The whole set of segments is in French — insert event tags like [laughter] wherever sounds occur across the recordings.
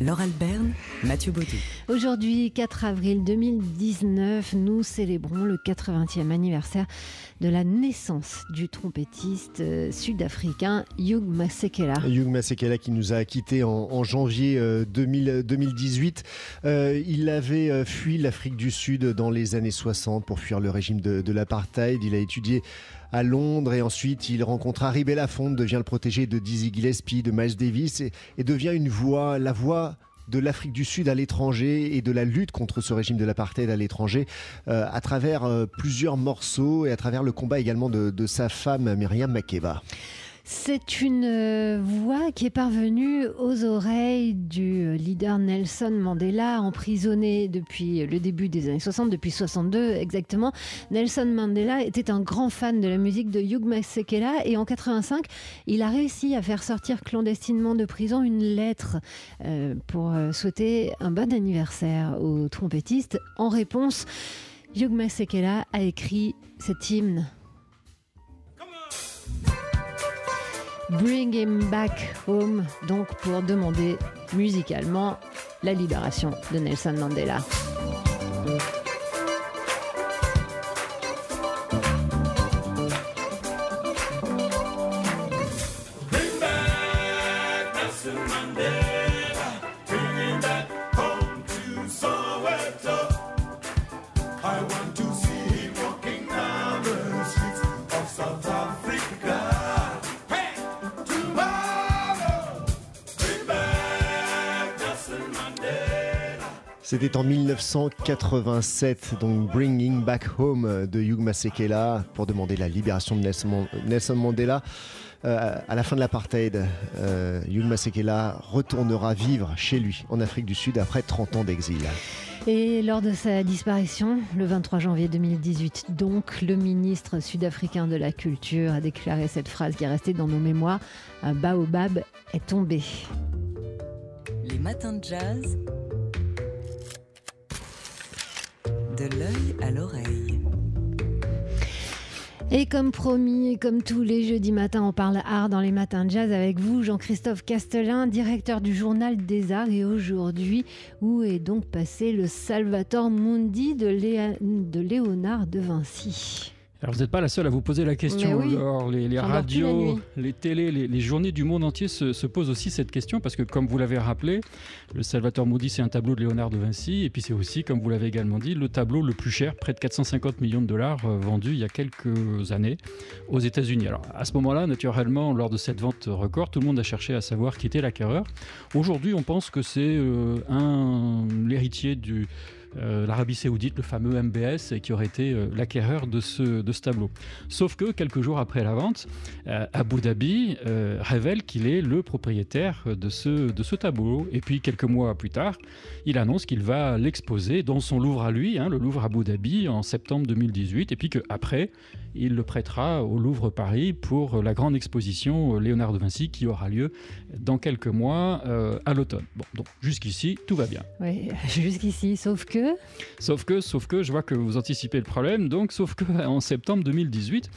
Laure Alberne, Mathieu Baudou. Aujourd'hui, 4 avril 2019, nous célébrons le 80e anniversaire de la naissance du trompettiste euh, sud-africain Hugh Masekela. Hugh Masekela qui nous a quittés en, janvier 2018. Euh, euh, il avait fui l'Afrique du Sud dans les années 60 pour fuir le régime de, de l'apartheid. Il a étudié à Londres et ensuite il rencontre Harry Belafonte, devient le protégé de Dizzy Gillespie, de Miles Davis et, devient une voix, la voix de l'Afrique du Sud à l'étranger et de la lutte contre ce régime de l'apartheid à l'étranger euh, à travers euh, plusieurs morceaux et à travers le combat également de, sa femme Myriam Makeba. C'est une euh, voix qui est parvenue aux oreilles du euh, leader Nelson Mandela, emprisonné depuis le début des années 60, depuis 62 exactement. Nelson Mandela était un grand fan de la musique de Hugh Masekela et en 85, il a réussi à faire sortir clandestinement de prison une lettre euh, pour souhaiter un bon anniversaire au trompettiste. En réponse, Hugh Masekela a écrit cet hymne. Bring Him Back Home, donc pour demander musicalement la libération de Nelson Mandela. C'était en 1987, donc Bringing Back Home de Hugh Masekela pour demander la libération de Nelson Mandela. Euh, à la fin de l'apartheid, euh, Hugh Masekela retournera vivre chez lui en Afrique du Sud après 30 ans d'exil. Et lors de sa disparition, le 23 janvier 2018, donc, le ministre sud-africain de la Culture a déclaré cette phrase qui est restée dans nos mémoires Un baobab est tombé. Les matins de jazz de l'œil à l'oreille. Et comme promis, comme tous les jeudis matins, on parle art dans les matins de jazz avec vous, Jean-Christophe Castelin, directeur du journal des arts. Et aujourd'hui, où est donc passé le Salvator Mundi de, de Léonard de Vinci? Alors vous n'êtes pas la seule à vous poser la question. Alors, les, radios, les télés, les, journées du monde entier se, posent aussi cette question parce que, comme vous l'avez rappelé, le Salvatore Moody, c'est un tableau de Léonard de Vinci. Et puis c'est aussi, comme vous l'avez également dit, le tableau le plus cher, près de 450 millions de dollars euh, vendu il y a quelques années aux États-Unis. Alors à ce moment-là, naturellement, lors de cette vente record, tout le monde a cherché à savoir qui était l'acquéreur. Aujourd'hui, on pense que c'est euh, un l'héritier du euh, l'Arabie Saoudite, le fameux MBS, qui aurait été euh, l'acquéreur de ce, tableau. Sauf que quelques jours après la vente, euh, Abu Dhabi révèle qu'il est le propriétaire de ce, de ce tableau. Et puis quelques mois plus tard, il annonce qu'il va l'exposer dans son Louvre à lui, hein, le Louvre Abu Dhabi, en septembre 2018, et puis qu'après, il le prêtera au Louvre Paris pour la grande exposition Léonard de Vinci qui aura lieu dans quelques mois à l'automne. Bon, donc jusqu'ici, tout va bien. Oui, [laughs] jusqu'ici, sauf que Sauf que, sauf que, je vois que vous anticipez le problème, donc sauf que [laughs] en septembre 2018,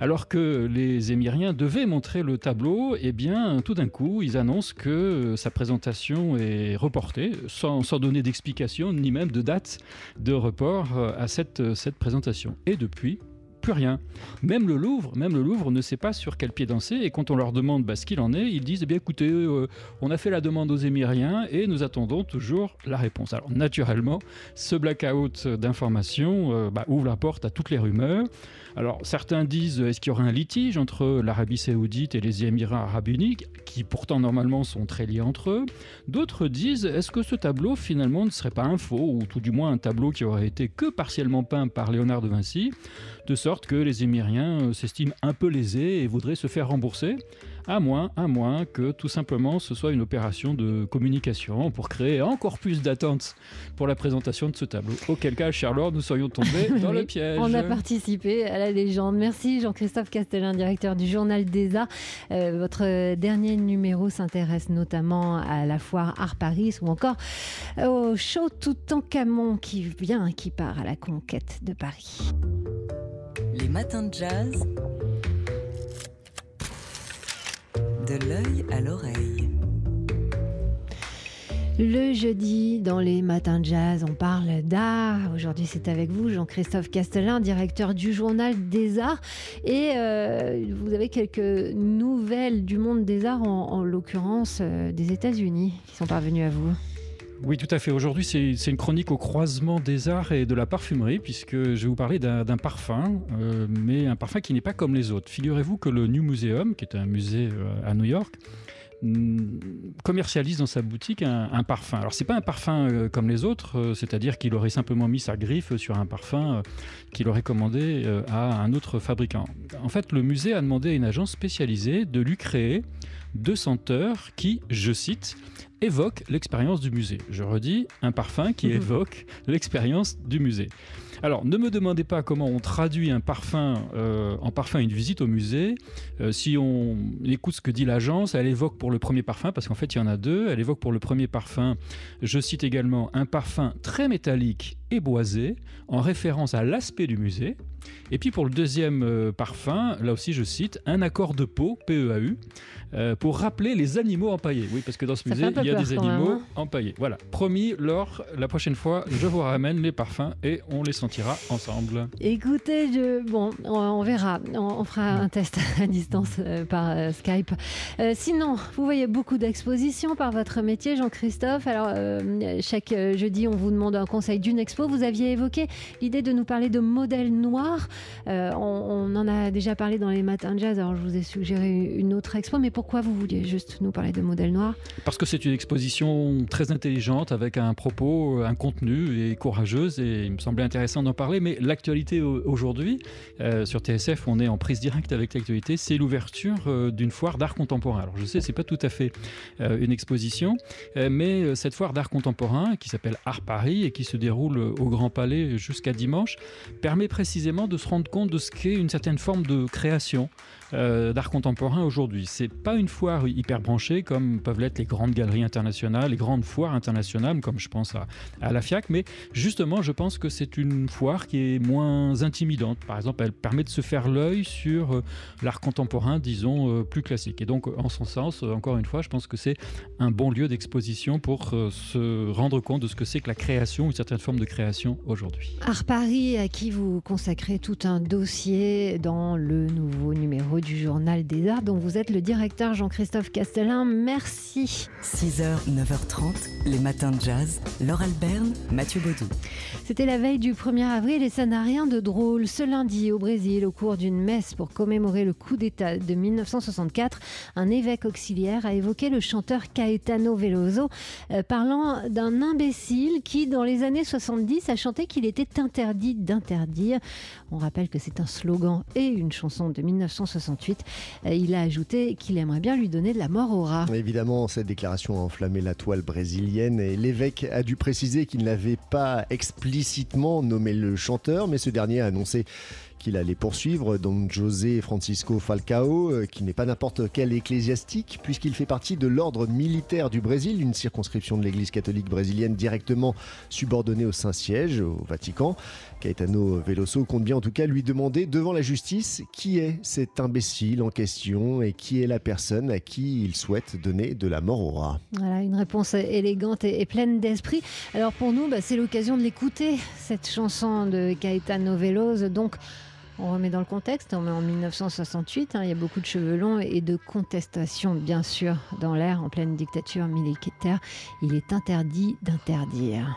alors que les Émiriens devaient montrer le tableau, eh bien, tout d'un coup, ils annoncent que sa présentation est reportée, sans, donner d'explication, ni même de date de report à cette, cette présentation. Et depuis, rien. Même le Louvre, même le Louvre ne sait pas sur quel pied danser. Et quand on leur demande bah, ce qu'il en est, ils disent eh bien écoutez, euh, on a fait la demande aux Émiriens et nous attendons toujours la réponse. Alors naturellement, ce blackout d'informations euh, bah, ouvre la porte à toutes les rumeurs. Alors certains disent est-ce qu'il y aura un litige entre l'Arabie Saoudite et les Émirats Arabes Unis, qui pourtant normalement sont très liés entre eux. D'autres disent est-ce que ce tableau finalement ne serait pas un faux, ou tout du moins un tableau qui aurait été que partiellement peint par Léonard de Vinci, de sorte que les Émiriens euh, s'estiment un peu lésés et voudraient se faire rembourser, à moins, à moins que tout simplement ce soit une opération de communication pour créer encore plus d'attentes pour la présentation de ce tableau. Auquel cas, Charlotte, nous serions tombés [laughs] dans le piège. On a participé à la légende. Merci Jean-Christophe Castellin, directeur du Journal des Arts. Euh, votre dernier numéro s'intéresse notamment à la foire Art Paris ou encore au show Toutankhamon qui vient, qui part à la conquête de Paris. Les matins de jazz. De l'œil à l'oreille. Le jeudi, dans les matins de jazz, on parle d'art. Aujourd'hui, c'est avec vous, Jean-Christophe Castellin, directeur du Journal des Arts. Et euh, vous avez quelques nouvelles du monde des arts, en, l'occurrence euh, des États-Unis, qui sont parvenues à vous. Oui, tout à fait. Aujourd'hui, c'est une chronique au croisement des arts et de la parfumerie, puisque je vais vous parler d'un parfum, euh, mais un parfum qui n'est pas comme les autres. Figurez-vous que le New Museum, qui est un musée à New York, Mm, commercialise dans sa boutique un, parfum. Alors c'est pas un parfum euh, comme les autres, euh, c'est-à-dire qu'il aurait simplement mis sa griffe sur un parfum euh, qu'il aurait commandé à un autre fabricant. En fait, le musée a demandé à une agence spécialisée de lui créer deux senteurs qui, je cite, évoquent l'expérience du musée. Je redis, un parfum qui évoque l'expérience du musée. Alors, ne me demandez pas comment on traduit un parfum euh, en parfum une visite au musée. Euh, si on écoute ce que dit l'agence, elle évoque pour le premier parfum, parce qu'en fait, il y en a deux. Elle évoque pour le premier parfum, je cite également, un parfum très métallique et boisé, en référence à l'aspect du musée. Et puis pour le deuxième euh, parfum, là aussi je cite, un accord de peau, PEAU, euh, pour rappeler les animaux empaillés. Oui, parce que dans ce musée, il y a des animaux hein. empaillés. Voilà, promis, Laure, la prochaine fois, je vous ramène les parfums et on les sentira ensemble. Écoutez, je... bon, on, verra. On, fera un test à distance euh, par Skype. sinon, vous voyez beaucoup d'expositions par votre métier, Jean-Christophe. Alors, chaque jeudi, on vous demande un conseil d'une Vous aviez évoqué l'idée de nous parler de modèles noirs. Euh, on, en a déjà parlé dans les matins de jazz, alors je vous ai suggéré une autre expo, mais pourquoi vous vouliez juste nous parler de modèles noirs? Parce que c'est une exposition très intelligente, avec un propos, un contenu et courageuse, et il me semblait intéressant d'en parler, mais l'actualité aujourd'hui, euh, sur TSF, on est en prise directe avec l'actualité, c'est l'ouverture euh, d'une foire d'art contemporain. Alors je sais, c'est pas tout à fait une exposition, mais cette foire d'art contemporain, qui s'appelle Art Paris et qui se déroule au Grand Palais jusqu'à dimanche, permet précisément de se rendre compte de ce qu'est une certaine forme de création euh, d'art contemporain aujourd'hui. C'est pas une foire hyper branchée comme peuvent l'être les grandes galeries internationales, les grandes foires internationales, comme je pense à, à la FIAC, mais justement, je pense que c'est une foire qui est moins intimidante. Par exemple, elle permet de se faire l'œil sur euh, l'art contemporain, disons, euh, plus classique. Et donc, en son sens, encore une fois, je pense que c'est un bon lieu d'exposition pour se rendre compte de ce que c'est que la création, une certaine forme de création aujourd'hui. Art Paris, à qui vous consacrez tout un dossier dans le nouveau numéro du Journal des Arts dont vous êtes le directeur Jean-Christophe Castellin. Merci. 6h, 9h30, les matins de jazz. Laure Alberne, Mathieu Baudou. C'était la veille du 1er avril et ça n'a rien de drôle. Ce lundi, au Brésil, au cours d'une messe pour commémorer le coup d'État de 1964, un évêque auxiliaire a évoqué le chanteur Caetano Veloso, euh, parlant d'un imbécile qui, dans les années 70, a chanté qu'il était interdit d'interdire. On rappelle que c'est un slogan et une chanson de 1968. Euh, il a ajouté qu'il aimerait bien lui donner de la mort au rat. Évidemment, cette déclaration a enflammé la toile brésilienne et l'évêque a dû préciser qu'il n'avait pas explicitement nommé le chanteur, mais ce dernier a annoncé qu'il allait poursuivre, Don José Francisco Falcao, euh, qui n'est pas n'importe quel ecclésiastique, puisqu'il fait partie de l'ordre militaire du Brésil, une circonscription de l'Église catholique brésilienne directement subordonnée au Saint-Siège, au Vatican. Caetano Veloso compte bien en tout cas lui demander devant la justice qui est cet imbécile en question et qui est la personne à qui il souhaite donner de la mort au rat. Voilà, une réponse élégante et, pleine d'esprit. Alors pour nous, bah, c'est l'occasion de l'écouter, cette chanson de Caetano Veloso. Donc, on remet dans le contexte, on met en 1968, hein, il y a beaucoup de cheveux longs et de contestations, bien sûr, dans l'air, en pleine dictature militaire. Il est interdit d'interdire.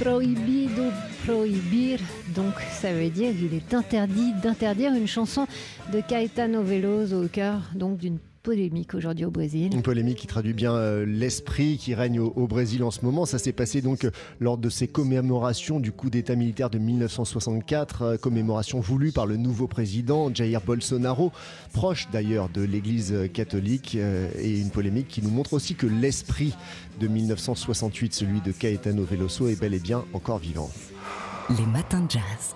Prohibido prohibir, donc ça veut dire qu'il est interdit d'interdire une chanson de Caetano Veloso au cœur donc d'une polémique aujourd'hui au Brésil. Une polémique qui traduit bien euh, l'esprit qui règne au, au Brésil en ce moment. Ça s'est passé donc euh, lors de ces commémorations du coup d'État militaire de 1964, euh, commémoration voulue par le nouveau président Jair Bolsonaro, proche d'ailleurs de l'Église catholique, euh, et une polémique qui nous montre aussi que l'esprit de 1968, celui de Caetano Veloso, est bel et bien encore vivant. Les matins de jazz.